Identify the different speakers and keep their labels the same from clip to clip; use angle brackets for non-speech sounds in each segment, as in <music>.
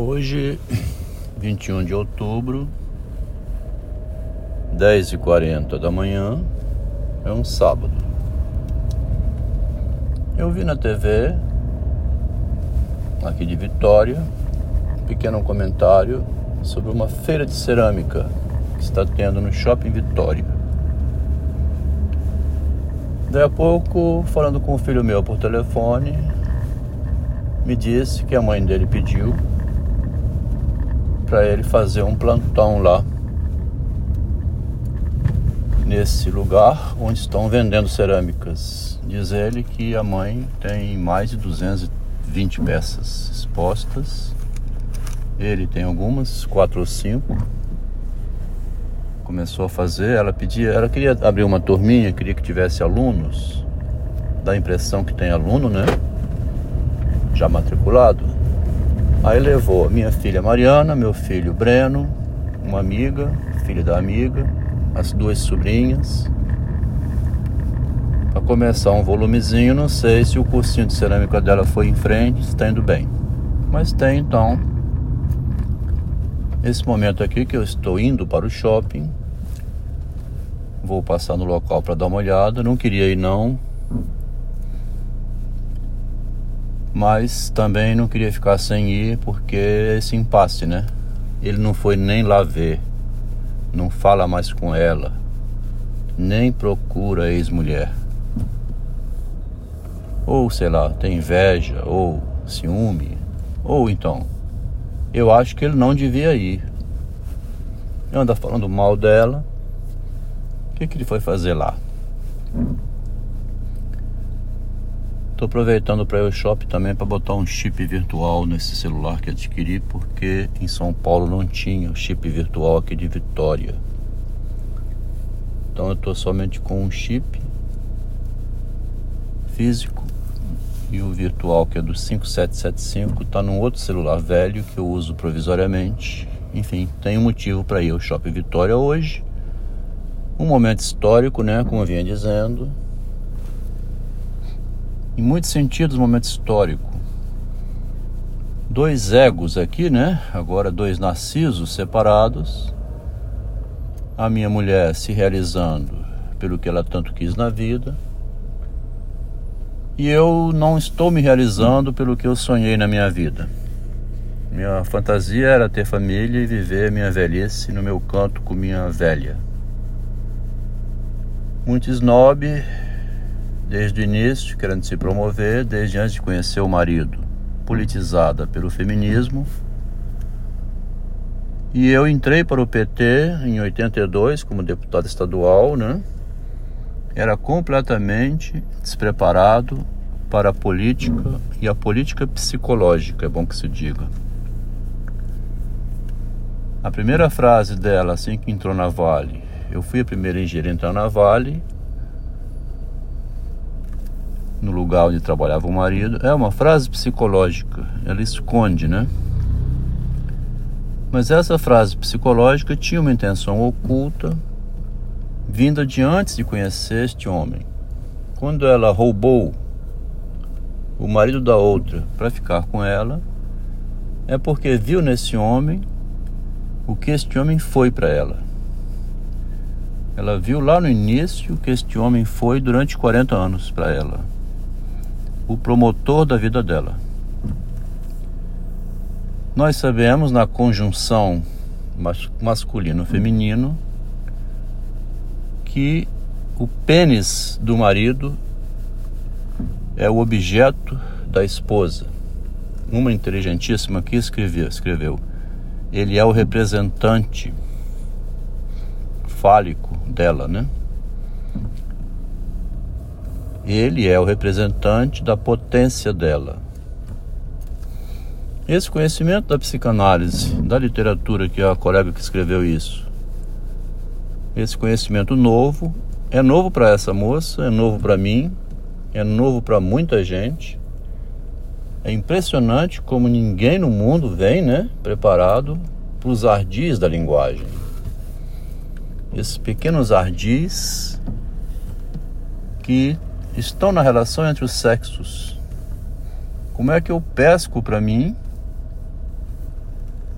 Speaker 1: Hoje, <clears throat> 21 de outubro, 10h40 da manhã, é um sábado. Eu vi na TV, aqui de Vitória, um pequeno comentário sobre uma feira de cerâmica que está tendo no Shopping Vitória. Daí a pouco, falando com o filho meu por telefone, me disse que a mãe dele pediu para ele fazer um plantão lá nesse lugar onde estão vendendo cerâmicas. Diz ele que a mãe tem mais de 220 peças expostas. Ele tem algumas, quatro ou cinco. Começou a fazer, ela pedia, ela queria abrir uma turminha, queria que tivesse alunos. Dá a impressão que tem aluno, né? Já matriculado. Aí levou minha filha Mariana, meu filho Breno, uma amiga, filha da amiga, as duas sobrinhas. Para começar um volumezinho, não sei se o cursinho de cerâmica dela foi em frente, está indo bem. Mas tem então esse momento aqui que eu estou indo para o shopping. Vou passar no local para dar uma olhada. Não queria ir não, mas também não queria ficar sem ir porque esse impasse, né? Ele não foi nem lá ver, não fala mais com ela, nem procura a ex-mulher. Ou sei lá, tem inveja, ou ciúme, ou então, eu acho que ele não devia ir. Anda falando mal dela. O que, que ele foi fazer lá? Estou aproveitando para ao shopping também para botar um chip virtual nesse celular que adquiri, porque em São Paulo não tinha o chip virtual aqui de Vitória. Então eu estou somente com um chip físico e o virtual que é do 5775 está num outro celular velho que eu uso provisoriamente. Enfim, tem um motivo para ir ao Shopping Vitória hoje. Um momento histórico, né, como eu vinha dizendo em muitos sentidos, momento histórico. Dois egos aqui, né? Agora dois narcisos separados. A minha mulher se realizando pelo que ela tanto quis na vida. E eu não estou me realizando pelo que eu sonhei na minha vida. Minha fantasia era ter família e viver minha velhice no meu canto com minha velha. Muito snob, desde o início, querendo se promover, desde antes de conhecer o marido, politizada pelo feminismo. E eu entrei para o PT em 82 como deputado estadual, né? Era completamente despreparado para a política e a política psicológica, é bom que se diga. A primeira frase dela, assim que entrou na Vale, eu fui a primeira engenheira a entrar na Vale, no lugar onde trabalhava o marido. É uma frase psicológica, ela esconde, né? Mas essa frase psicológica tinha uma intenção oculta, vinda de antes de conhecer este homem. Quando ela roubou o marido da outra para ficar com ela, é porque viu nesse homem o que este homem foi para ela. Ela viu lá no início que este homem foi durante 40 anos para ela o promotor da vida dela. Nós sabemos na conjunção masculino-feminino que o pênis do marido é o objeto da esposa. Uma inteligentíssima que escreveu, escreveu ele é o representante fálico dela, né? Ele é o representante da potência dela. Esse conhecimento da psicanálise, da literatura, que é a colega que escreveu isso, esse conhecimento novo, é novo para essa moça, é novo para mim, é novo para muita gente. É impressionante como ninguém no mundo vem, né, preparado para os ardis da linguagem. Esses pequenos ardis que estão na relação entre os sexos. Como é que eu pesco para mim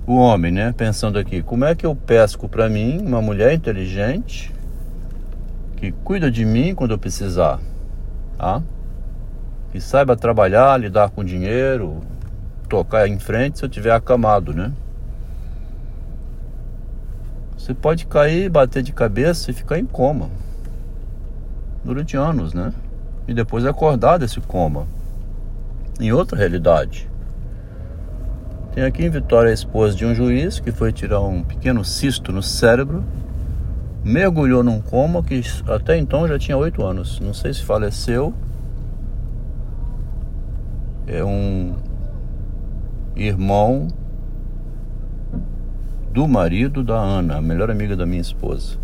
Speaker 1: o homem, né? Pensando aqui, como é que eu pesco para mim uma mulher inteligente que cuida de mim quando eu precisar, tá? Que saiba trabalhar, lidar com dinheiro, tocar em frente se eu tiver acamado, né? Você pode cair, bater de cabeça e ficar em coma durante anos, né? E depois acordar desse coma em outra realidade. Tem aqui em Vitória a esposa de um juiz que foi tirar um pequeno cisto no cérebro, mergulhou num coma que até então já tinha oito anos. Não sei se faleceu. É um irmão do marido da Ana, a melhor amiga da minha esposa.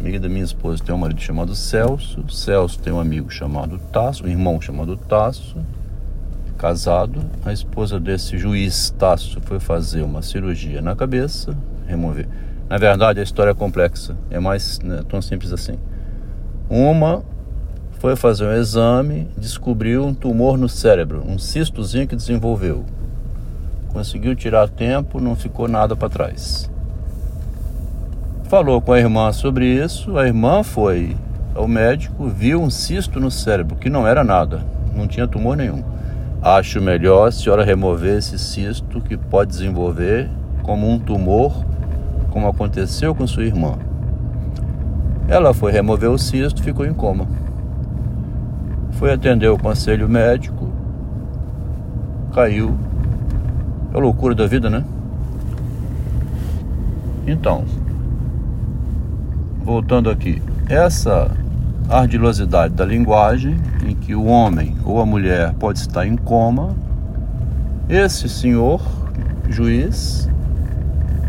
Speaker 1: Amiga da minha esposa tem um marido chamado Celso. Celso tem um amigo chamado Tasso, um irmão chamado Tasso, casado. A esposa desse juiz Tasso foi fazer uma cirurgia na cabeça, remover. Na verdade, a história é complexa, é mais né, tão simples assim. Uma foi fazer um exame, descobriu um tumor no cérebro, um cistozinho que desenvolveu. Conseguiu tirar tempo, não ficou nada para trás. Falou com a irmã sobre isso, a irmã foi ao médico, viu um cisto no cérebro, que não era nada, não tinha tumor nenhum. Acho melhor a senhora remover esse cisto que pode desenvolver como um tumor, como aconteceu com sua irmã. Ela foi remover o cisto, ficou em coma. Foi atender o conselho médico, caiu é a loucura da vida, né? Então, voltando aqui, essa ardilosidade da linguagem, em que o homem ou a mulher pode estar em coma, esse senhor, juiz,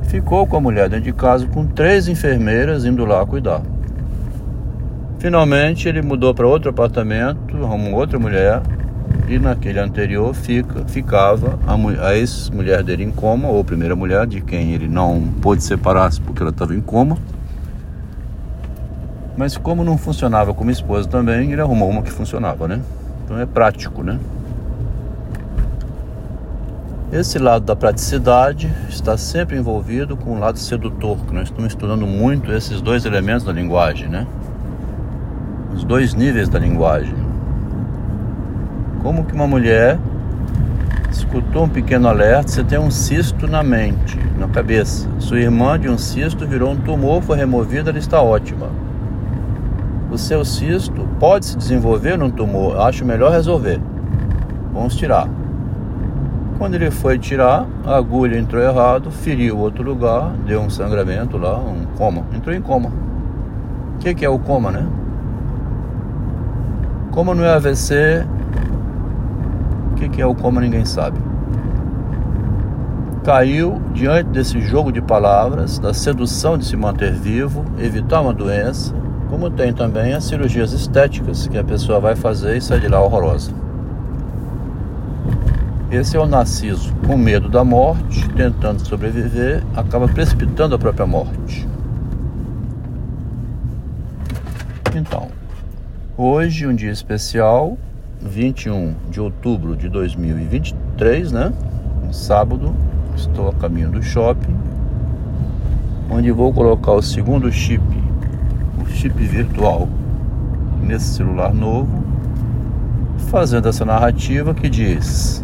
Speaker 1: ficou com a mulher dentro de casa com três enfermeiras indo lá cuidar. Finalmente ele mudou para outro apartamento, arrumou outra mulher e naquele anterior fica, ficava a, a ex-mulher dele em coma, ou primeira mulher, de quem ele não pôde separar-se porque ela estava em coma. Mas como não funcionava como esposa também, ele arrumou uma que funcionava, né? Então é prático, né? Esse lado da praticidade está sempre envolvido com o lado sedutor, que nós estamos estudando muito esses dois elementos da linguagem, né? Os dois níveis da linguagem. Como que uma mulher escutou um pequeno alerta, você tem um cisto na mente, na cabeça. Sua irmã de um cisto virou um tumor, foi removida, ela está ótima. O seu cisto pode se desenvolver num tumor, acho melhor resolver. Vamos tirar. Quando ele foi tirar, a agulha entrou errado, feriu outro lugar, deu um sangramento lá, um coma. Entrou em coma. O que, que é o coma, né? Coma não é AVC, que, que é o como ninguém sabe. Caiu diante desse jogo de palavras, da sedução de se manter vivo, evitar uma doença, como tem também as cirurgias estéticas que a pessoa vai fazer e sai de lá horrorosa. Esse é o narciso com medo da morte, tentando sobreviver, acaba precipitando a própria morte. Então, hoje um dia especial, 21 de outubro de 2023, né? sábado, estou a caminho do shopping, onde vou colocar o segundo chip, chip virtual, nesse celular novo, fazendo essa narrativa que diz: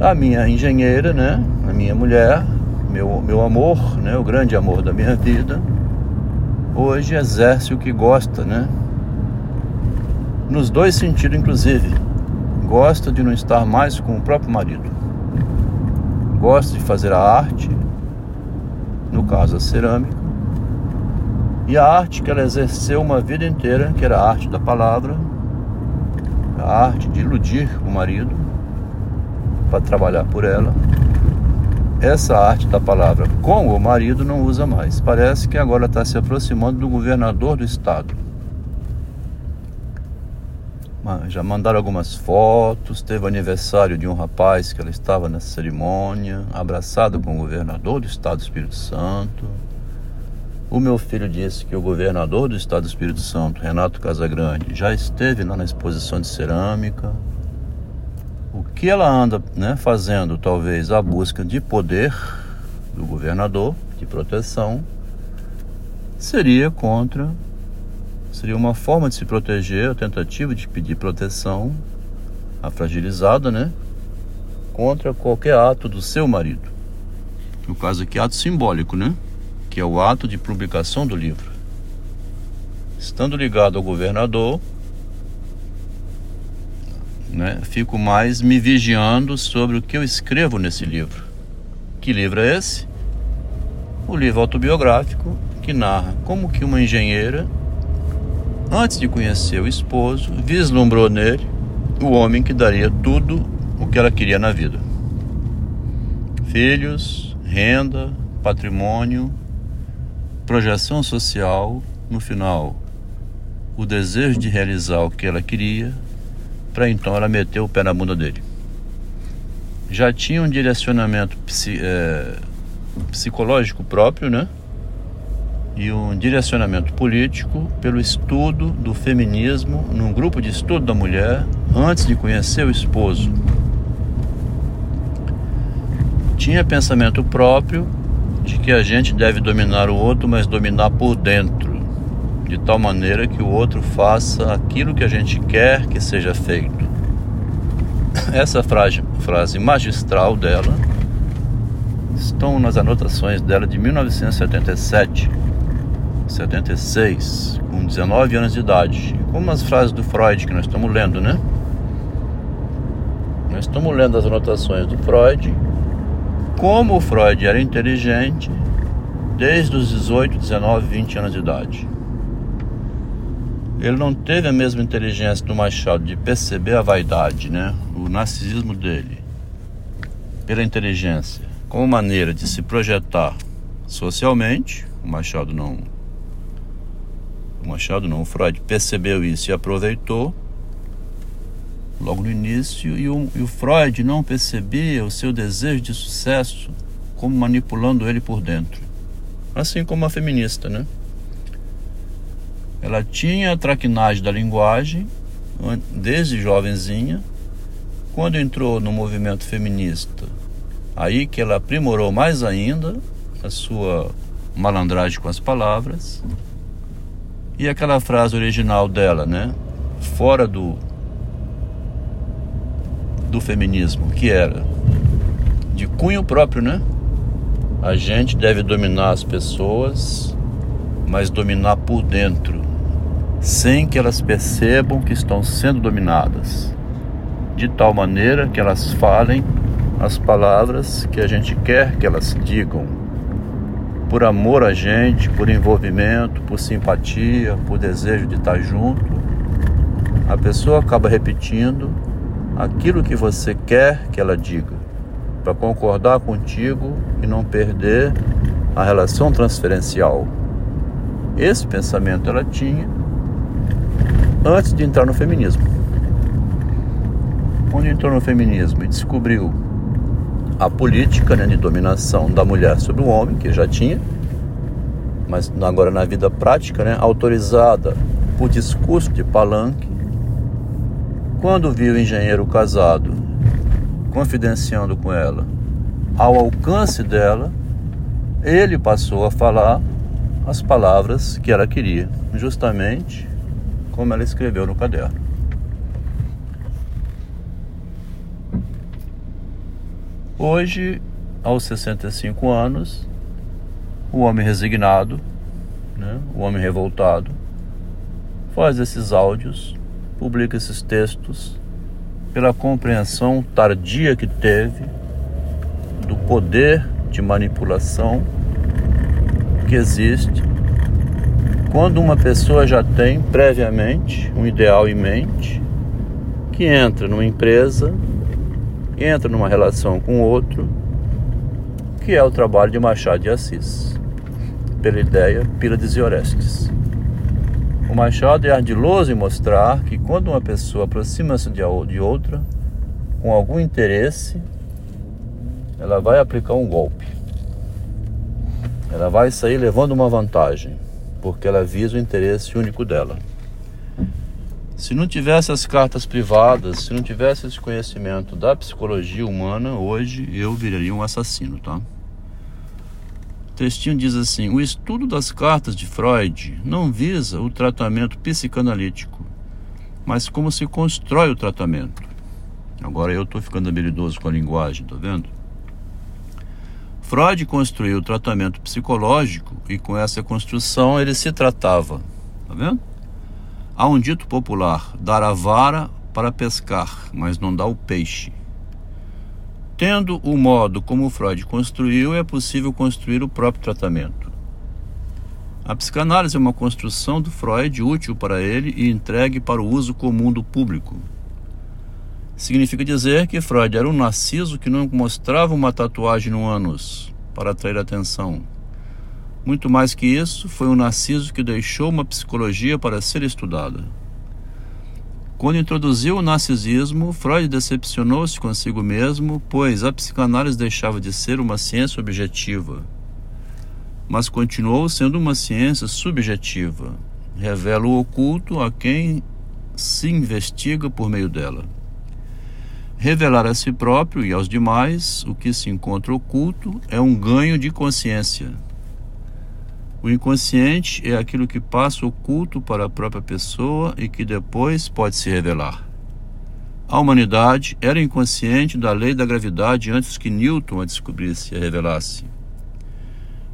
Speaker 1: a minha engenheira, né? A minha mulher, meu, meu amor, né? O grande amor da minha vida, hoje exerce o que gosta, né? nos dois sentidos, inclusive. Gosta de não estar mais com o próprio marido. Gosta de fazer a arte, no caso a cerâmica, e a arte que ela exerceu uma vida inteira, que era a arte da palavra, a arte de iludir o marido para trabalhar por ela. Essa arte da palavra com o marido não usa mais. Parece que agora está se aproximando do governador do estado já mandaram algumas fotos. Teve aniversário de um rapaz que ela estava nessa cerimônia, abraçado com o governador do estado do Espírito Santo. O meu filho disse que o governador do estado do Espírito Santo, Renato Casagrande, já esteve lá na exposição de cerâmica. O que ela anda né, fazendo, talvez, a busca de poder do governador, de proteção, seria contra, seria uma forma de se proteger, a tentativa de pedir proteção, a fragilizada, né? Contra qualquer ato do seu marido. No caso aqui, ato simbólico, né? Que é o ato de publicação do livro. Estando ligado ao governador, né, fico mais me vigiando sobre o que eu escrevo nesse livro. Que livro é esse? O livro autobiográfico que narra como que uma engenheira, antes de conhecer o esposo, vislumbrou nele o homem que daria tudo o que ela queria na vida. Filhos, renda, patrimônio, projeção social, no final, o desejo de realizar o que ela queria, para então ela meter o pé na bunda dele. Já tinha um direcionamento é, psicológico próprio, né? E um direcionamento político pelo estudo do feminismo num grupo de estudo da mulher antes de conhecer o esposo. Tinha pensamento próprio de que a gente deve dominar o outro, mas dominar por dentro de tal maneira que o outro faça aquilo que a gente quer que seja feito. Essa frase, frase magistral dela estão nas anotações dela de 1977, 76, com 19 anos de idade, como as frases do Freud que nós estamos lendo, né? Nós estamos lendo as anotações do Freud, como o Freud era inteligente desde os 18, 19, 20 anos de idade. Ele não teve a mesma inteligência do Machado de perceber a vaidade, né? o narcisismo dele, pela inteligência, como maneira de se projetar socialmente. O Machado não. O Machado não, o Freud percebeu isso e aproveitou logo no início, e o, e o Freud não percebia o seu desejo de sucesso como manipulando ele por dentro. Assim como a feminista, né? Ela tinha a traquinagem da linguagem desde jovenzinha. Quando entrou no movimento feminista, aí que ela aprimorou mais ainda a sua malandragem com as palavras. E aquela frase original dela, né? Fora do do feminismo, que era de cunho próprio, né? A gente deve dominar as pessoas, mas dominar por dentro sem que elas percebam que estão sendo dominadas, de tal maneira que elas falem as palavras que a gente quer que elas digam, por amor a gente, por envolvimento, por simpatia, por desejo de estar junto. A pessoa acaba repetindo aquilo que você quer que ela diga, para concordar contigo e não perder a relação transferencial. Esse pensamento ela tinha antes de entrar no feminismo. Quando entrou no feminismo e descobriu a política né, de dominação da mulher sobre o homem, que já tinha, mas agora na vida prática, né, autorizada por discurso de palanque, quando viu o engenheiro casado confidenciando com ela, ao alcance dela, ele passou a falar as palavras que ela queria, justamente como ela escreveu no caderno. Hoje, aos 65 anos, o homem resignado, né, o homem revoltado, faz esses áudios, publica esses textos pela compreensão tardia que teve do poder de manipulação que existe quando uma pessoa já tem previamente um ideal em mente, que entra numa empresa, entra numa relação com outro, que é o trabalho de Machado de Assis, pela ideia Pílades e Orestes. O Machado é ardiloso em mostrar que quando uma pessoa aproxima-se de outra, com algum interesse, ela vai aplicar um golpe. Ela vai sair levando uma vantagem porque ela visa o interesse único dela. Se não tivesse as cartas privadas, se não tivesse esse conhecimento da psicologia humana, hoje eu viraria um assassino, tá? O textinho diz assim: o estudo das cartas de Freud não visa o tratamento psicanalítico, mas como se constrói o tratamento. Agora eu estou ficando habilidoso com a linguagem, tá vendo? Freud construiu o tratamento psicológico e com essa construção ele se tratava, tá vendo? Há um dito popular: dar a vara para pescar, mas não dá o peixe. Tendo o modo como Freud construiu, é possível construir o próprio tratamento. A psicanálise é uma construção do Freud útil para ele e entregue para o uso comum do público. Significa dizer que Freud era um narciso que não mostrava uma tatuagem no ânus para atrair atenção muito mais que isso, foi um Narciso que deixou uma psicologia para ser estudada. Quando introduziu o narcisismo, Freud decepcionou-se consigo mesmo, pois a psicanálise deixava de ser uma ciência objetiva, mas continuou sendo uma ciência subjetiva. Revela o oculto a quem se investiga por meio dela. Revelar a si próprio e aos demais o que se encontra oculto é um ganho de consciência o inconsciente é aquilo que passa oculto para a própria pessoa e que depois pode se revelar. A humanidade era inconsciente da lei da gravidade antes que Newton a descobrisse e a revelasse.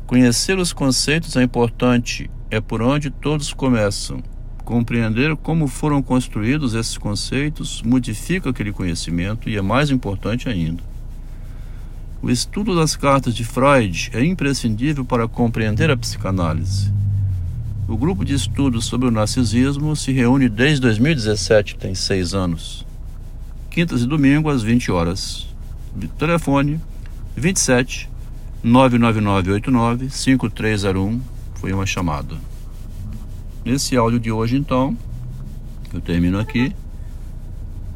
Speaker 1: Conhecer os conceitos é importante, é por onde todos começam. Compreender como foram construídos esses conceitos modifica aquele conhecimento e é mais importante ainda. O estudo das cartas de Freud é imprescindível para compreender a psicanálise. O grupo de estudos sobre o narcisismo se reúne desde 2017, tem seis anos. Quintas e domingos às 20 horas. Telefone 27 99989 5301. Foi uma chamada. Nesse áudio de hoje, então, eu termino aqui.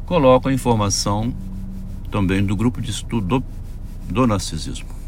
Speaker 1: Coloco a informação também do grupo de estudo do do narcisismo.